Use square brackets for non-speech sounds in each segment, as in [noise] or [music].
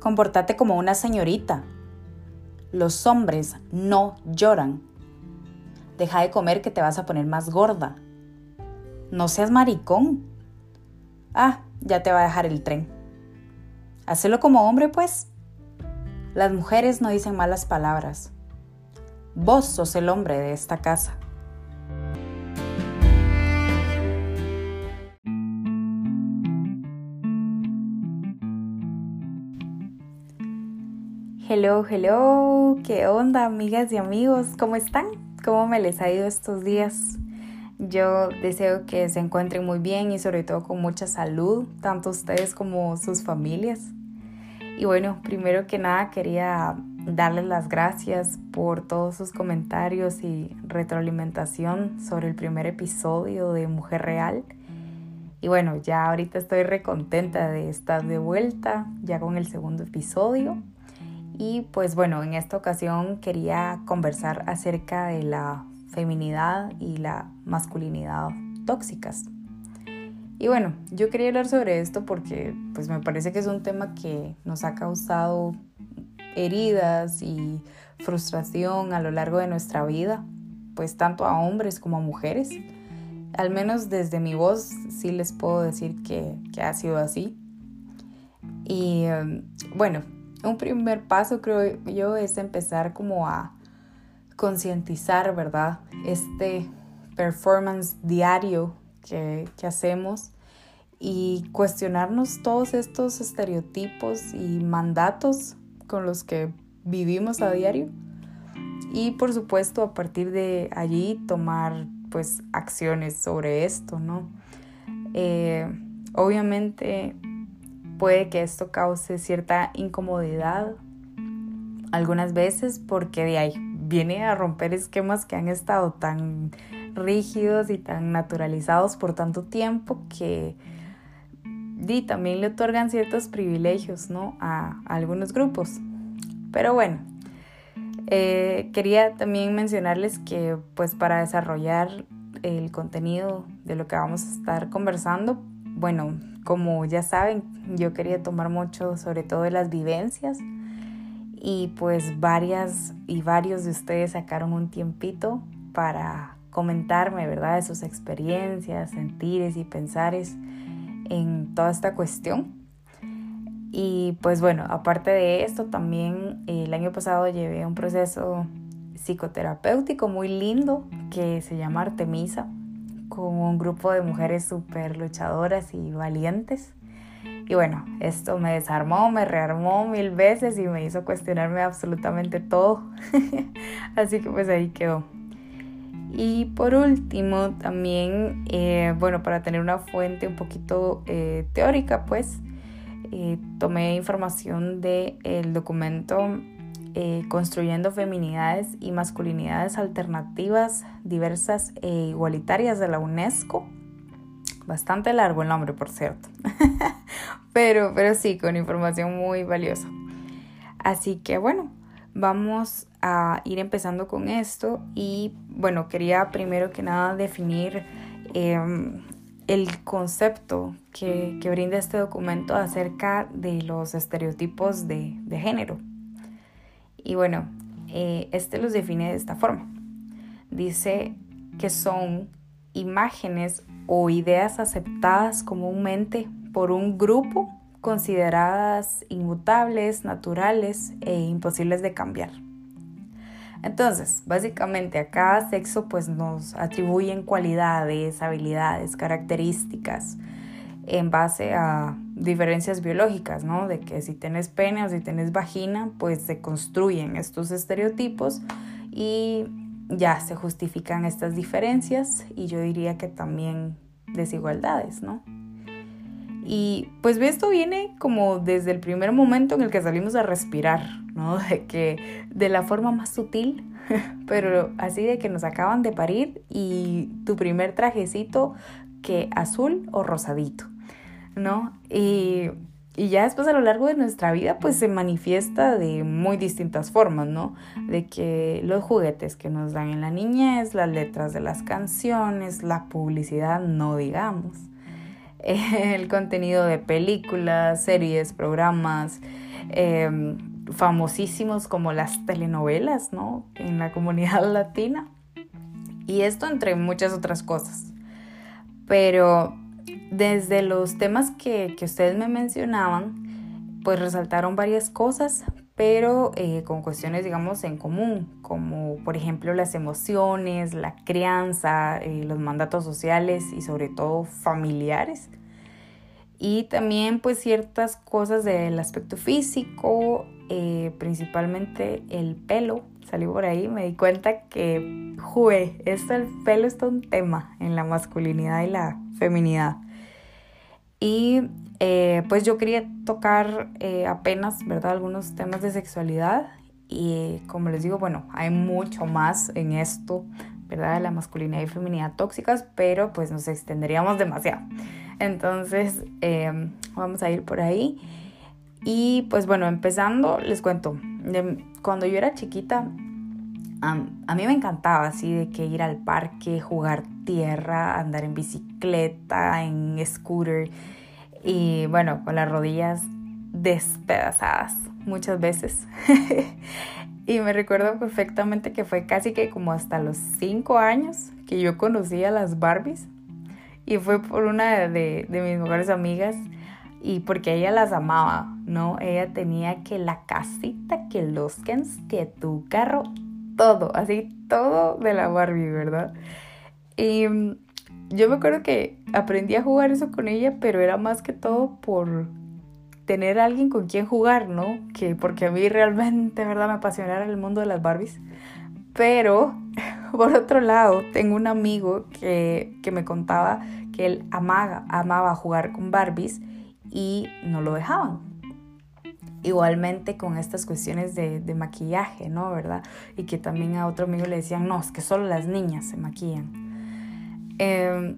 Comportate como una señorita. Los hombres no lloran. Deja de comer que te vas a poner más gorda. No seas maricón. Ah, ya te va a dejar el tren. Hacelo como hombre, pues. Las mujeres no dicen malas palabras. Vos sos el hombre de esta casa. Hello, hello, ¿qué onda amigas y amigos? ¿Cómo están? ¿Cómo me les ha ido estos días? Yo deseo que se encuentren muy bien y sobre todo con mucha salud, tanto ustedes como sus familias. Y bueno, primero que nada quería darles las gracias por todos sus comentarios y retroalimentación sobre el primer episodio de Mujer Real. Y bueno, ya ahorita estoy recontenta de estar de vuelta, ya con el segundo episodio. Y pues bueno, en esta ocasión quería conversar acerca de la feminidad y la masculinidad tóxicas. Y bueno, yo quería hablar sobre esto porque pues me parece que es un tema que nos ha causado heridas y frustración a lo largo de nuestra vida, pues tanto a hombres como a mujeres. Al menos desde mi voz sí les puedo decir que, que ha sido así. Y em, bueno, un primer paso creo yo es empezar como a concientizar, ¿verdad? Este performance diario que, hacemos y cuestionarnos todos estos estereotipos y mandatos con los que vivimos a diario y por supuesto a partir de allí tomar pues acciones sobre esto, ¿no? Eh, obviamente puede que esto cause cierta incomodidad algunas veces porque de ahí viene a romper esquemas que han estado tan rígidos y tan naturalizados por tanto tiempo que y también le otorgan ciertos privilegios ¿no? a, algunos grupos. Pero bueno, eh, quería también mencionarles que pues para desarrollar el contenido de lo que vamos a estar conversando, bueno, como ya saben, yo quería tomar mucho sobre todo de las vivencias y pues varias y varios de ustedes sacaron un tiempito para comentarme, ¿verdad?, de sus experiencias, sentires y pensares en toda esta cuestión. Y pues bueno, aparte de esto, también el año pasado llevé un proceso psicoterapéutico muy lindo que se llama Artemisa con un grupo de mujeres súper luchadoras y valientes. Y bueno, esto me desarmó, me rearmó mil veces y me hizo cuestionarme absolutamente todo. [laughs] Así que pues ahí quedó. Y por último, también, eh, bueno, para tener una fuente un poquito eh, teórica, pues, eh, tomé información del el documento eh, construyendo feminidades y masculinidades alternativas, diversas e igualitarias de la UNESCO. Bastante largo el nombre, por cierto. [laughs] pero, pero sí, con información muy valiosa. Así que bueno, vamos a ir empezando con esto y bueno, quería primero que nada definir em, el concepto que, que, brinda este documento acerca de los estereotipos de, de género. Y bueno, eh, este los define de esta forma. Dice que son imágenes o ideas aceptadas comúnmente por un grupo consideradas inmutables, naturales e imposibles de cambiar. Entonces, básicamente a cada sexo pues nos atribuyen cualidades, habilidades, características en base a diferencias biológicas, ¿no? De que si tienes pene o si tienes vagina, pues se construyen estos estereotipos y ya se justifican estas diferencias y yo diría que también desigualdades, ¿no? Y pues esto viene como desde el primer momento en el que salimos a respirar, ¿no? [laughs] De que de la forma más sutil, [laughs] pero así de que nos acaban de parir y tu primer trajecito que azul o rosadito. ¿No? Y, ya después a lo largo de nuestra vida pues se manifiesta de muy distintas formas, ¿no? De que los juguetes que nos dan en la niñez, las letras de las canciones, la publicidad, no digamos. [laughs] el contenido de películas, series, programas, em, famosísimos como las telenovelas, ¿no? En la comunidad [laughs] latina. Y esto entre muchas otras cosas. Pero desde los temas que, que ustedes me mencionaban, pues resaltaron varias cosas, pero eh, con cuestiones, digamos, en común, como por ejemplo las emociones, la crianza, eh, los mandatos sociales y sobre todo familiares. Y también pues ciertas cosas del aspecto físico, eh, principalmente el pelo. Salí por ahí, me di cuenta que, jue, esto el pelo es todo un tema en la masculinidad y la feminidad. Y eh, pues yo quería tocar eh, apenas, ¿verdad? Algunos temas de sexualidad y como les digo, bueno, hay mucho más en esto, ¿verdad? De la masculinidad y feminidad tóxicas, pero pues nos extenderíamos demasiado. Entonces, em, vamos a ir por ahí. Y pues bueno, empezando, les cuento, cuando yo era chiquita, a mí me encantaba así de que ir al parque, jugar tierra, andar en bicicleta, en scooter y bueno, con las rodillas despedazadas muchas veces. [laughs] y me recuerdo perfectamente que fue casi que como hasta los cinco años que yo conocí a las Barbies. Y fue por una de, de mis mejores amigas y porque ella las amaba, ¿no? Ella tenía que la casita, que los Kens, que tu carro, todo, así todo de la Barbie, ¿verdad? Y mm, yo me acuerdo que aprendí a jugar eso con ella, pero era más que todo por tener a alguien con quien jugar, ¿no? Que porque a mí realmente, ¿verdad? Me apasionara el mundo de las Barbies. Pero, [laughs] por otro lado, tengo un amigo que, que me contaba que él amaba, amaba jugar con Barbies y no lo dejaban. Igualmente con estas cuestiones de, maquillaje, ¿no? ¿Verdad? Y que también a otro amigo le decían, no, es que solo las niñas se maquillan. Em,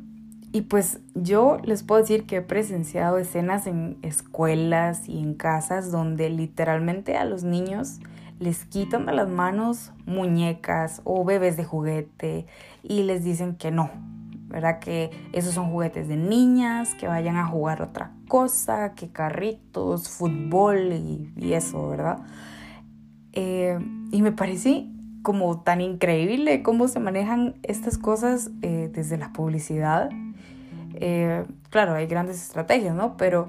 y pues yo les puedo decir que he presenciado escenas en escuelas y en casas donde literalmente a los niños les quitan de las manos muñecas o bebés de juguete y les dicen que no, ¿verdad? Que esos son juguetes de niñas, que vayan a jugar otra cosa, que carritos, fútbol y, eso, ¿verdad? Eh, y me parece como tan increíble cómo se manejan estas cosas eh, desde la publicidad. Eh, claro, hay grandes estrategias, ¿no? Pero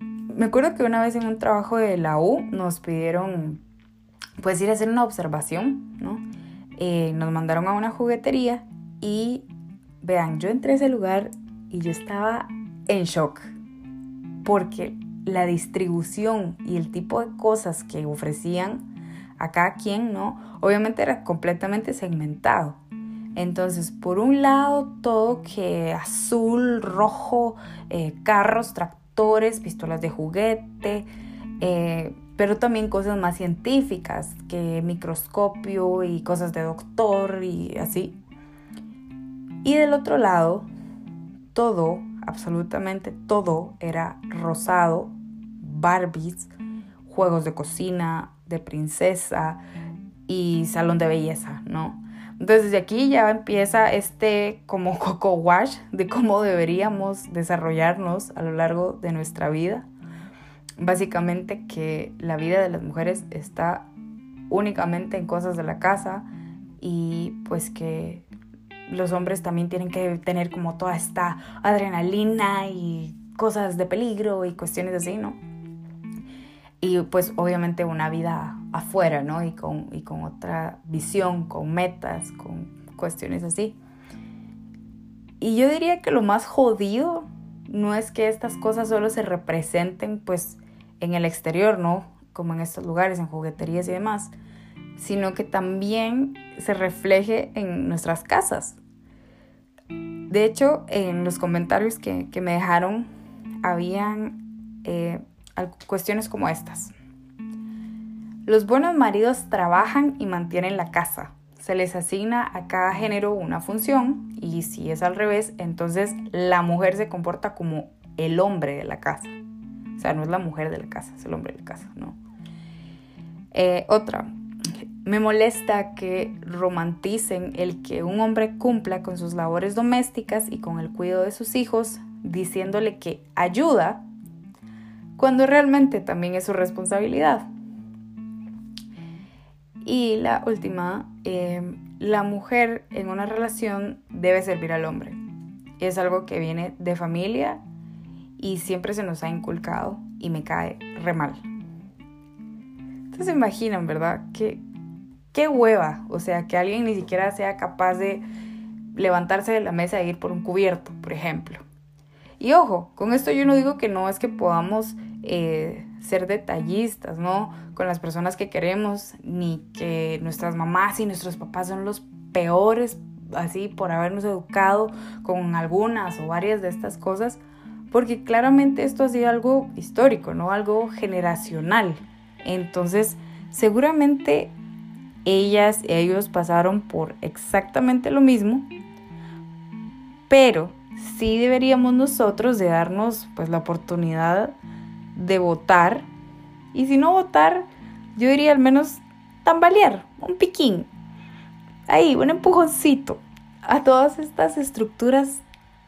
me acuerdo que una vez en un trabajo de la U nos pidieron, pues, ir a hacer una observación, ¿no? nos mandaron a una juguetería y Vean, yo entré a ese lugar y yo estaba en shock porque la distribución y el tipo de cosas que ofrecían a cada quien, ¿no? Obviamente era completamente segmentado. Entonces, por un lado, todo que azul, rojo, eh, carros, tractores, pistolas de juguete, eh, pero también cosas más científicas, que microscopio y cosas de doctor y así. Y del otro lado, todo, absolutamente todo, era rosado, Barbies, juegos de cocina, de princesa y salón de belleza, ¿no? Entonces desde aquí ya empieza este como [laughs] coco wash de cómo deberíamos desarrollarnos a lo largo de nuestra vida. Básicamente que la vida de las mujeres está únicamente en cosas de la casa y pues que los hombres también tienen que tener como toda esta adrenalina y cosas de peligro y cuestiones así, ¿no? Y pues obviamente una vida afuera, ¿no? Y con, y con otra visión, con metas, con cuestiones así. Y yo diría que lo más jodido no es que estas cosas solo se representen pues en el exterior, ¿no? Como en estos lugares, en jugueterías y demás, sino que también se refleje en nuestras casas. De hecho, en los comentarios que, me dejaron, habían eh, cuestiones como estas. Los buenos maridos trabajan y mantienen la casa. Se les asigna a cada género una función y si es al revés, entonces la mujer se comporta como el hombre de la casa. O sea, no es la mujer de la casa, es el hombre de la casa, ¿no? Eh, otra, me molesta que romanticen el que un hombre cumpla con sus labores domésticas y con el cuidado de sus hijos diciéndole que ayuda cuando realmente también es su responsabilidad. Y la última, em, la mujer en una relación debe servir al hombre. Es algo que viene de familia y siempre se nos ha inculcado y me cae re mal. Entonces imaginan, ¿verdad? Que qué hueva, o sea, que alguien ni siquiera sea capaz de levantarse de la mesa e ir por un cubierto, por ejemplo. Y ojo, con esto yo no digo que no es que podamos eh, ser detallistas, ¿no? Con las personas que queremos, ni que nuestras mamás y nuestros papás son los peores, así, por habernos educado con algunas o varias de estas cosas, porque claramente esto ha sido algo histórico, ¿no? Algo generacional. Entonces, seguramente ellas y ellos pasaron por exactamente lo mismo, pero sí deberíamos nosotros de darnos pues la oportunidad de votar y si no votar, yo diría al menos tambalear, un piquín, ahí, un empujoncito a todas estas estructuras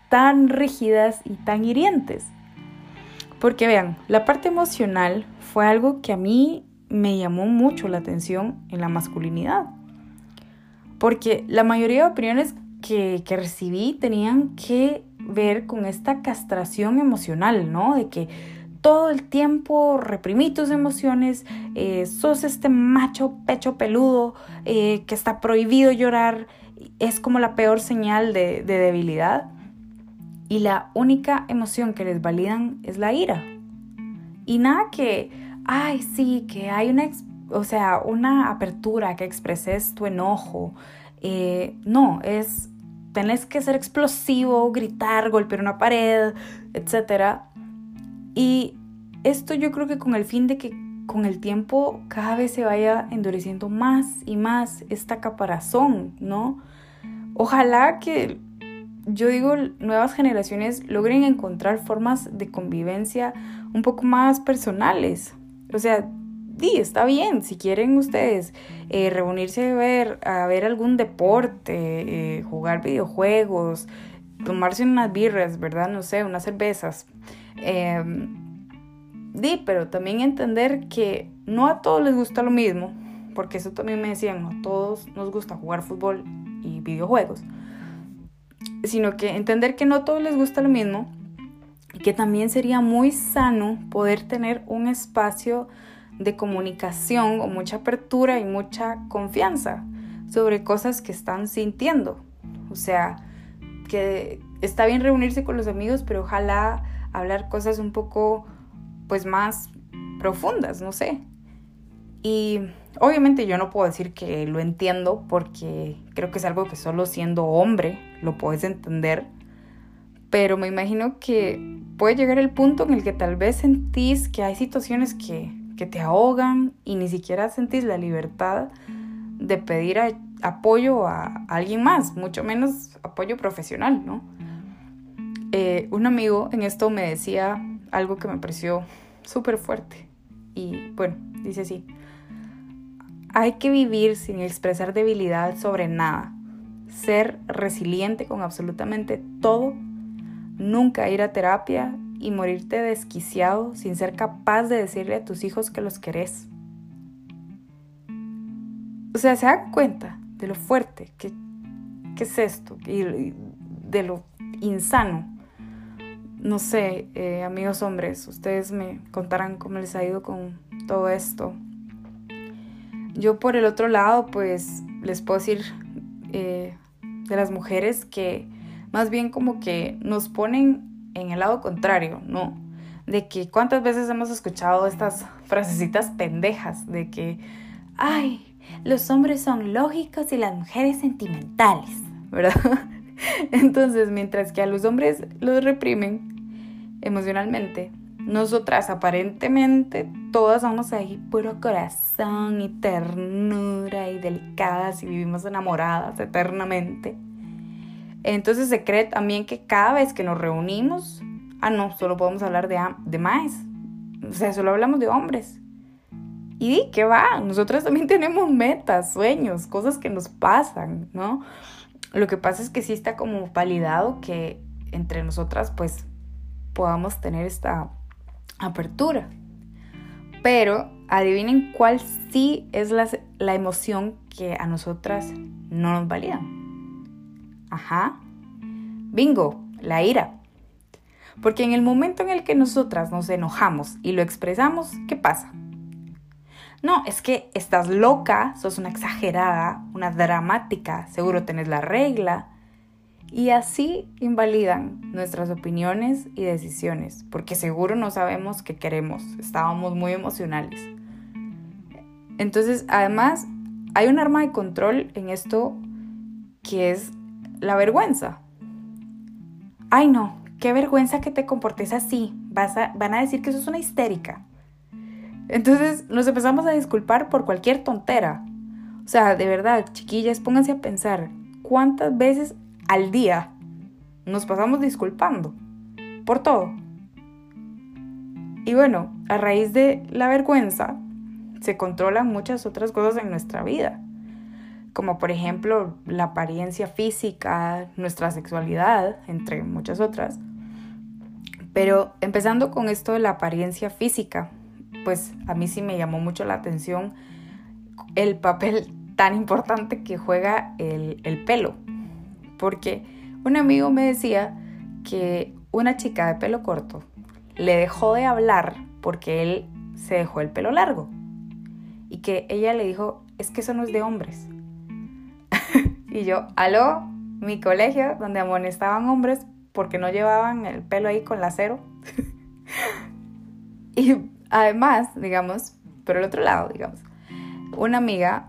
tan rígidas y tan hirientes. Porque vean, la parte emocional fue algo que a mí me llamó mucho la atención en la masculinidad. Porque la mayoría de opiniones que, que recibí tenían que ver con esta castración emocional, ¿no? De que todo el tiempo reprimí tus emociones, eh, sos este macho pecho peludo eh, que está prohibido llorar, es como la peor señal de, de debilidad. Y la única emoción que les validan es la ira. Y nada que, ay, sí, que hay una, o sea, una apertura, que expreses tu enojo. Eh, no, es, tenés que ser explosivo, gritar, golpear una pared, etc. Y esto yo creo que con el fin de que con el tiempo cada vez se vaya endureciendo más y más esta caparazón, ¿no? Ojalá que, yo digo, nuevas generaciones logren encontrar formas de convivencia un poco más personales. O sea, sí, está bien, si quieren ustedes eh, reunirse a ver, a ver algún deporte, eh, jugar videojuegos, tomarse unas birras, ¿verdad? No sé, unas cervezas. Eh, Di, pero también entender que no a todos les gusta lo mismo, porque eso también me decían, no a todos nos gusta jugar fútbol y videojuegos, sino que entender que no a todos les gusta lo mismo y que también sería muy sano poder tener un espacio de comunicación o mucha apertura y mucha confianza sobre cosas que están sintiendo. O sea, que está bien reunirse con los amigos, pero ojalá hablar cosas un poco pues más profundas, no sé. Y obviamente yo no puedo decir que lo entiendo porque creo que es algo que solo siendo hombre lo puedes entender. Pero me imagino que puede llegar el punto en el que tal vez sentís que hay situaciones que, que te ahogan y ni siquiera sentís la libertad de pedir apoyo a alguien más, mucho menos apoyo profesional, ¿no? Eh, un amigo en esto me decía algo que me pareció súper fuerte. Y bueno, dice así, hay que vivir sin expresar debilidad sobre nada, ser resiliente con absolutamente todo, nunca ir a terapia y morirte desquiciado sin ser capaz de decirle a tus hijos que los querés. O sea, se dan cuenta de lo fuerte que, que es esto y de lo insano no sé, eh, amigos hombres, ustedes me contarán cómo les ha ido con todo esto. Yo por el otro lado, pues les puedo decir eh, de las mujeres que más bien como que nos ponen en el lado contrario, ¿no? De que cuántas veces hemos escuchado estas frasecitas pendejas de que, ay, los hombres son lógicos y las mujeres sentimentales, [laughs] ¿verdad? [laughs] Entonces, mientras que a los hombres los reprimen emocionalmente, nosotras aparentemente todas somos ahí puro corazón y ternura y delicadas y vivimos enamoradas eternamente. Entonces se cree también que cada vez que nos reunimos, ah no, solo podemos hablar de, de más. O sea, solo hablamos de hombres. Y qué va, nosotras también [laughs] tenemos metas, sueños, cosas que nos pasan, ¿no? Lo que pasa es que sí está como validado que entre nosotras pues podamos tener esta apertura. Pero adivinen cuál sí es la, la emoción que a nosotras no nos valida. Ajá. Bingo, la ira. Porque en el momento en el que nosotras nos enojamos y lo expresamos, ¿qué pasa? No, es que estás loca, sos una exagerada, una dramática, seguro tenés la regla. Y así invalidan nuestras opiniones y decisiones, porque seguro no sabemos qué queremos, estábamos muy emocionales. Entonces, además, hay un arma de control en esto que es la vergüenza. Ay no, qué vergüenza que te comportes así, Vas van a decir que sos una histérica. Entonces nos empezamos a disculpar por cualquier tontera. O sea, de verdad, chiquillas, pónganse a pensar cuántas veces al día nos pasamos disculpando por todo. Y bueno, a raíz de la vergüenza se controlan muchas otras cosas en nuestra vida, como por ejemplo la apariencia física, nuestra sexualidad, entre muchas otras. Pero empezando con esto de la apariencia física, pues a mí sí me llamó mucho la atención el papel tan importante que juega el, el pelo. Porque un amigo me decía que una chica de pelo corto le dejó de hablar porque él se dejó el pelo largo. Y que ella le dijo, es que eso no es de hombres. [laughs] y yo, aló, mi colegio donde amonestaban hombres porque no llevaban el pelo ahí con la cero. [laughs] y Además, digamos, por el otro lado, digamos, una amiga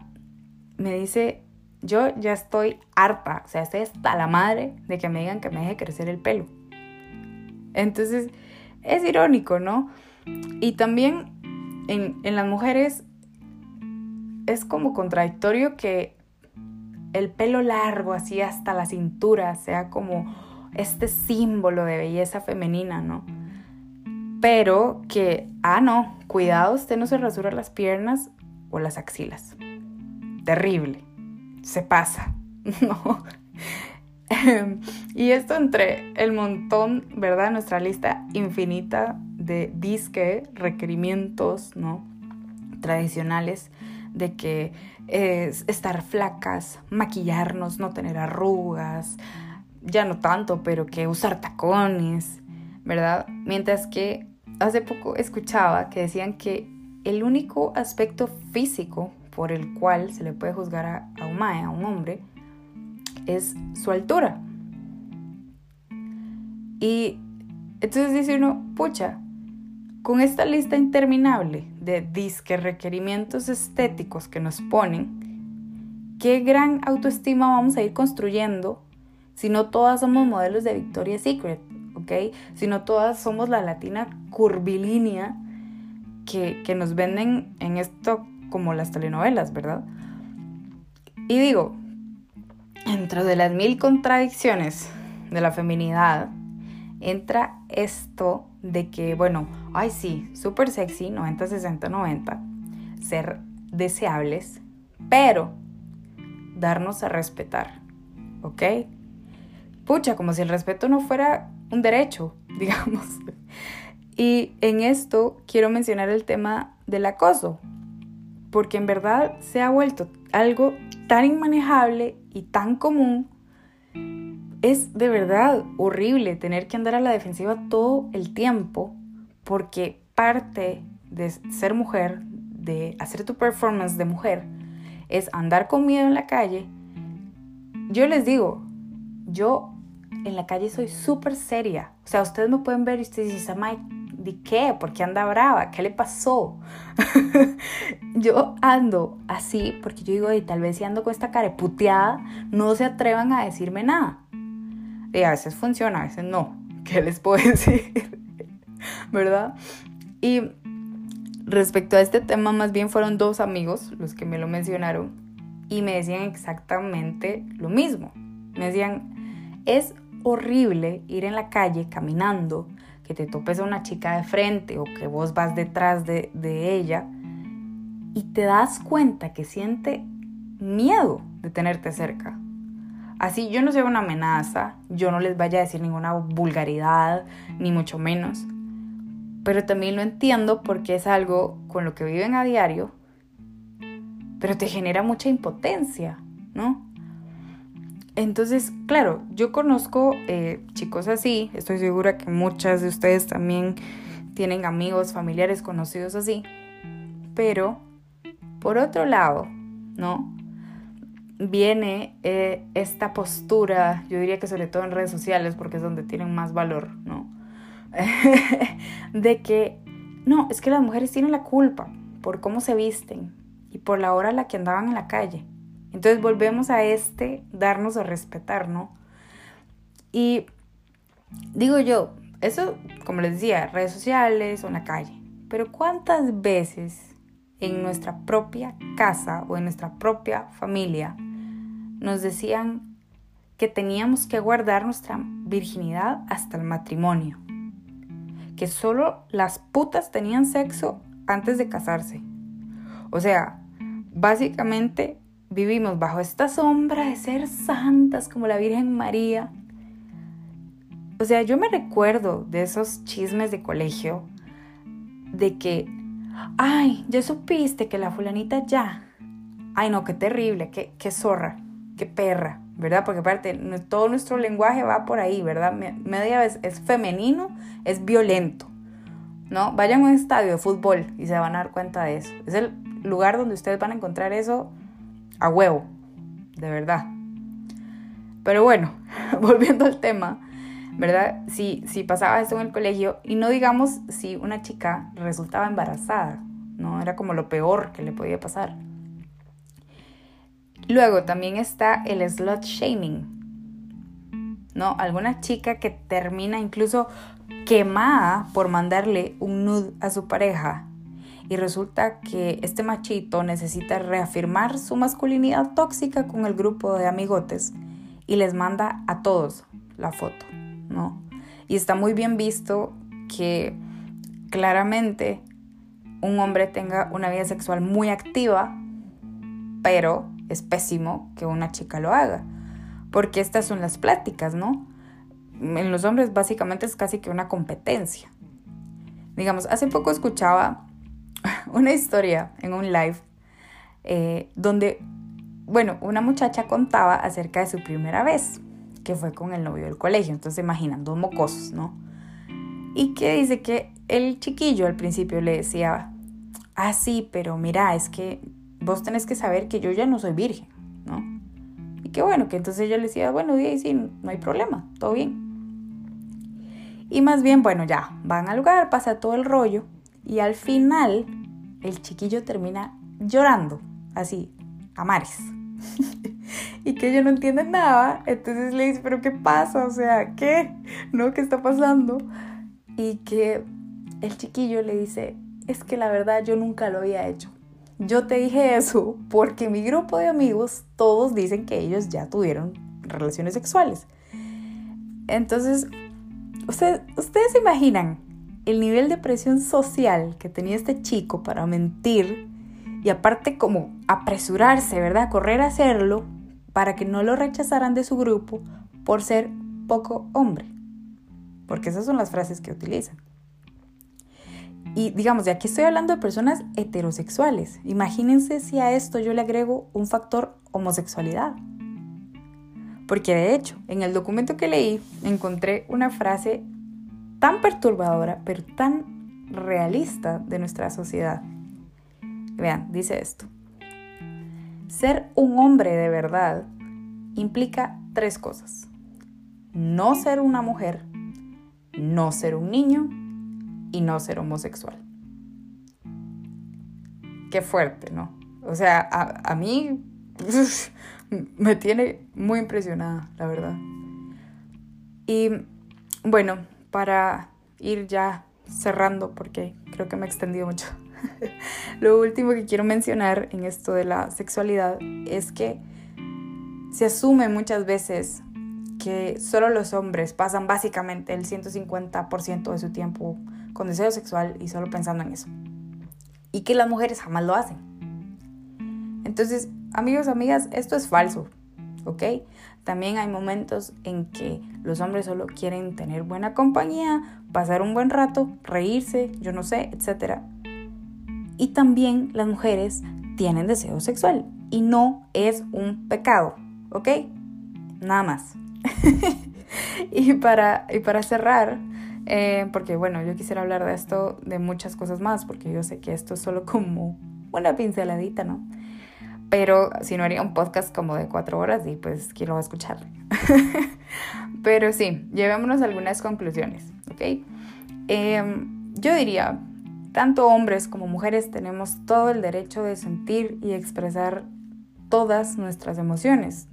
me dice, yo ya estoy harta, o sea, estoy hasta la madre de que me digan que me deje crecer el pelo. Entonces, es irónico, ¿no? Y también en, en las mujeres es como contradictorio que el pelo largo, así hasta la cintura, sea como este símbolo de belleza femenina, ¿no? Pero que, ah, no, cuidado, usted no se rasura las piernas o las axilas. Terrible, se pasa, [laughs] ¿no? y esto entre el montón, ¿verdad? Nuestra lista infinita de disque, requerimientos, ¿no? Tradicionales de que es estar flacas, maquillarnos, no tener arrugas, ya no tanto, pero que usar tacones, ¿verdad? Mientras que hace poco escuchaba que decían que el único aspecto físico por el cual se le puede juzgar a, un mae, a un hombre, es su altura. Y entonces dice uno, pucha, con esta lista interminable de disque requerimientos estéticos que nos ponen, ¿qué gran autoestima vamos a ir construyendo si no todas somos modelos de Victoria's Secret? ¿Ok? Sino todas somos la latina curvilínea que, que nos venden en esto como las telenovelas, ¿verdad? Y digo, dentro de las mil contradicciones de la feminidad, entra esto de que, bueno, ay sí, súper sexy, 90, 60, 90, ser deseables, pero darnos a respetar, ¿ok? Pucha, como si el respeto no fuera un derecho, [laughs] digamos. Y en esto quiero mencionar el tema del acoso, porque en verdad se ha vuelto algo tan inmanejable y tan común. Es de verdad horrible tener que andar a la defensiva todo el tiempo, porque parte de ser mujer, de hacer tu performance de mujer, es andar con miedo en la calle. Yo les digo, yo en la calle soy súper seria. O sea, ustedes me pueden ver y ustedes dicen, ¿de qué? ¿Por qué anda brava? ¿Qué le pasó? [laughs] yo ando así porque yo digo, y tal vez si ando con esta cara puteada, no se atrevan a decirme nada. Y a veces funciona, a veces no. [laughs] ¿Qué les puedo [laughs] decir? ¿Verdad? Y respecto a este tema, más bien fueron dos amigos los que me lo mencionaron y me decían exactamente lo mismo. Me decían, es horrible ir en la calle caminando, que te topes a una chica de frente o que vos vas detrás de, ella y te das cuenta que siente miedo de tenerte cerca. Así yo no soy una amenaza, yo no les vaya a decir ninguna vulgaridad, ni mucho menos. Pero también lo entiendo porque es algo con lo que viven a diario, pero te genera mucha impotencia, ¿no? Entonces, claro, yo conozco eh, chicos así, estoy segura que muchas de ustedes también tienen amigos, familiares, conocidos así, pero por otro lado, ¿no? viene eh, esta postura, yo diría que sobre todo en redes sociales, porque es donde tienen más valor, ¿no? [laughs] de que, no, es que las mujeres tienen la culpa por cómo se visten y por la hora a la que andaban en la calle. Entonces volvemos a este darnos a respetar, ¿no? Y digo yo, eso, como les decía, redes sociales o en la calle, pero ¿cuántas veces en nuestra propia casa o en nuestra propia familia nos decían que teníamos que guardar nuestra virginidad hasta el matrimonio, que solo las putas tenían sexo antes de casarse. O sea, básicamente vivimos bajo esta sombra de ser santas como la Virgen María. O sea, yo me recuerdo de esos chismes de colegio de que, ay, ya supiste que la fulanita ya. Ay, no, qué terrible, qué, qué zorra qué perra, ¿verdad? Porque aparte, todo nuestro lenguaje va por ahí, ¿verdad? Media vez es femenino, es violento, ¿no? Vayan a un estadio de fútbol y se van a dar cuenta de eso. Es el lugar donde ustedes van a encontrar eso a huevo, de verdad. Pero bueno, [laughs] volviendo al tema, ¿verdad? Si, si pasaba esto en el colegio, y no digamos si una chica resultaba embarazada, ¿no? Era como lo peor que le podía pasar. Luego también está el slot shaming. ¿No? Alguna chica que termina incluso quemada por mandarle un nude a su pareja y resulta que este machito necesita reafirmar su masculinidad tóxica con el grupo de amigotes y les manda a todos la foto, ¿no? Y está muy bien visto que claramente un hombre tenga una vida sexual muy activa, pero es pésimo que una chica lo haga, porque estas son las pláticas, ¿no? En los hombres básicamente es casi que una competencia. Digamos, hace poco escuchaba [laughs] una historia en un live eh, donde, bueno, una muchacha contaba acerca de su primera vez, que fue con el novio del colegio, entonces imaginan, dos mocosos, ¿no? Y que dice que el chiquillo al principio le decía, ah, sí, pero mira, es que vos tenés que saber que yo ya no soy virgen, ¿no? Y qué bueno, que entonces yo le decía, bueno, y sí, no hay problema, todo bien. Y más bien, bueno, ya, van al lugar, pasa todo el rollo, y al final el chiquillo termina llorando, así, a mares. [laughs] y que ella no entiende nada, entonces le dice, pero ¿qué pasa? O sea, ¿qué? ¿No? ¿Qué está pasando? Y que el chiquillo le dice, es que la verdad yo nunca lo había hecho. Yo te dije eso porque mi grupo de amigos todos dicen que ellos ya tuvieron relaciones sexuales. Entonces, ustedes, ustedes se imaginan el nivel de presión social que tenía este chico para mentir y aparte como apresurarse, ¿verdad? Correr a hacerlo para que no lo rechazaran de su grupo por ser poco hombre. Porque esas son las frases que utilizan. Y digamos, de aquí estoy hablando de personas heterosexuales. Imagínense si a esto yo le agrego un factor homosexualidad. Porque de hecho, en el documento que leí encontré una frase tan perturbadora, pero tan realista de nuestra sociedad. Vean, dice esto. Ser un hombre de verdad implica tres cosas. No ser una mujer, no ser un niño y no ser homosexual. Qué fuerte, ¿no? O sea, a, mí [laughs] me tiene muy impresionada, la verdad. Y bueno, para ir ya cerrando, porque creo que me he extendido mucho, [laughs] lo último que quiero mencionar en esto de la sexualidad es que se asume muchas veces que solo los hombres pasan básicamente el 150% de su tiempo con deseo sexual y solo pensando en eso. Y que las mujeres jamás lo hacen. Entonces, amigos, amigas, esto es falso, ¿ok? También hay momentos en que los hombres solo quieren tener buena compañía, pasar un buen rato, reírse, yo no sé, etc. Y también las mujeres tienen deseo sexual y no es un pecado, ¿ok? Nada más. [laughs] y, para, y para cerrar, eh, porque bueno, yo quisiera hablar de esto, de muchas cosas más, porque yo sé que esto es solo como una pinceladita, ¿no? Pero si no haría un podcast como de cuatro horas y pues quiero escuchar. [laughs] Pero sí, llevémonos algunas conclusiones, ¿ok? Em, yo diría, tanto hombres como mujeres tenemos todo el derecho de sentir y expresar todas nuestras emociones.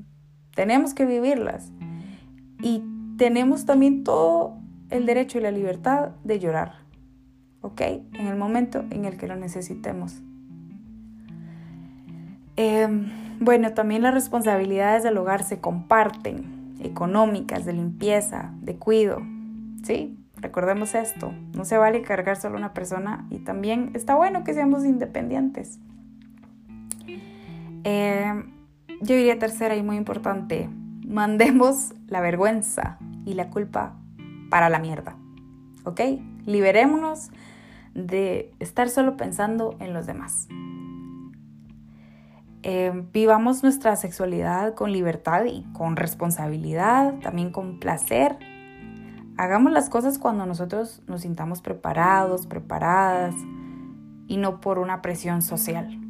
Tenemos que vivirlas. Y tenemos también todo el derecho y la libertad de llorar, ¿ok? En el momento en el que lo necesitemos. Em, bueno, también las responsabilidades del hogar se comparten, económicas, de limpieza, de cuido, ¿sí? Recordemos esto, no se vale cargar solo una persona y también está bueno que seamos independientes. Em, yo diría tercera y muy importante, mandemos la vergüenza y la culpa para la mierda, ¿ok? Liberémonos de estar solo pensando en los demás. Eh, vivamos nuestra sexualidad con libertad y con responsabilidad, también con placer. Hagamos las cosas cuando nosotros nos sintamos preparados, preparadas y no por una presión social.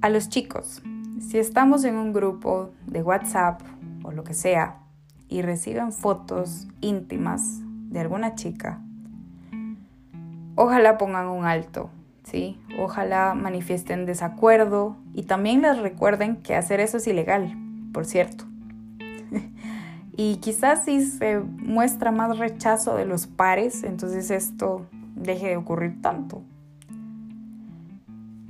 A los chicos, si estamos en un grupo de WhatsApp o lo que sea y reciben fotos íntimas de alguna chica, ojalá pongan un alto ¿sí? Ojalá manifiesten desacuerdo y también les recuerden que hacer eso es ilegal, por cierto. [laughs] y quizás si se muestra más rechazo de los pares, entonces esto deje de ocurrir tanto.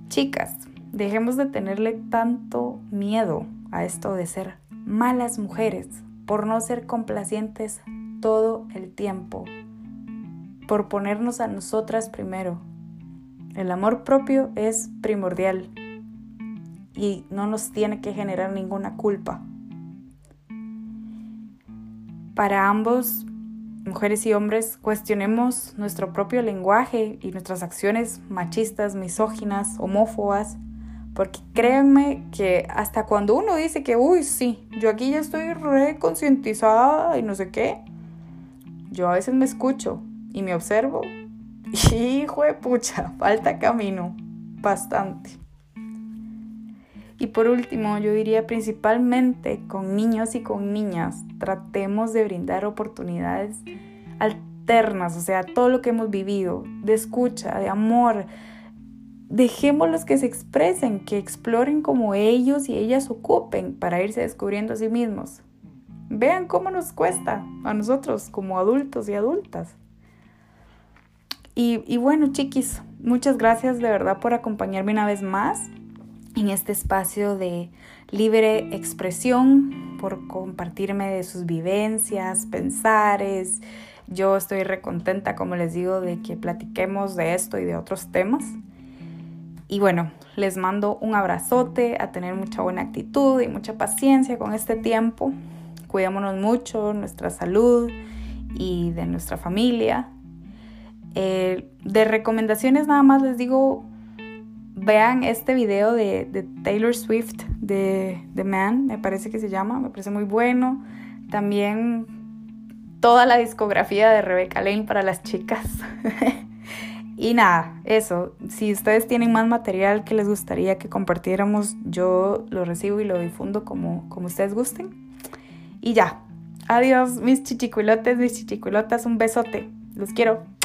Chicas, dejemos de tenerle tanto miedo a esto de ser malas mujeres por no ser complacientes todo el tiempo, por ponernos a nosotras primero el amor propio es primordial y no nos tiene que generar ninguna culpa. Para ambos, mujeres y hombres, cuestionemos nuestro propio lenguaje y nuestras acciones machistas, misóginas, homófobas, porque créanme que hasta cuando uno dice que, uy, sí, yo aquí ya estoy reconcientizada y no sé qué, yo a veces me escucho y me observo Hijo de pucha, falta camino, bastante. Y por último, yo diría principalmente con niños y con niñas, tratemos de brindar oportunidades alternas, o sea, todo lo que hemos vivido, de escucha, de amor. Dejémoslos que se expresen, que exploren como ellos y ellas ocupen para irse descubriendo a sí mismos. Vean cómo nos cuesta a nosotros como adultos y adultas. Y, bueno, chiquis, muchas gracias de verdad por acompañarme una vez más en este espacio de libre expresión, por compartirme de sus vivencias, pensares. Yo estoy recontenta, como les digo, de que platiquemos de esto y de otros temas. Y bueno, les mando un abrazote, a tener mucha buena actitud y mucha paciencia con este tiempo. Cuidémonos mucho, nuestra salud y de nuestra familia. Eh, de recomendaciones nada más les digo, vean este video de, Taylor Swift, de The Man, me parece que se llama, me parece muy bueno. También toda la discografía de Rebecca Lane para las chicas. [laughs] y nada, eso, si ustedes tienen más material que les gustaría que compartiéramos, yo lo recibo y lo difundo como, como ustedes gusten. Y ya, adiós mis chichiculotes, mis chichiculotas, un besote, los quiero.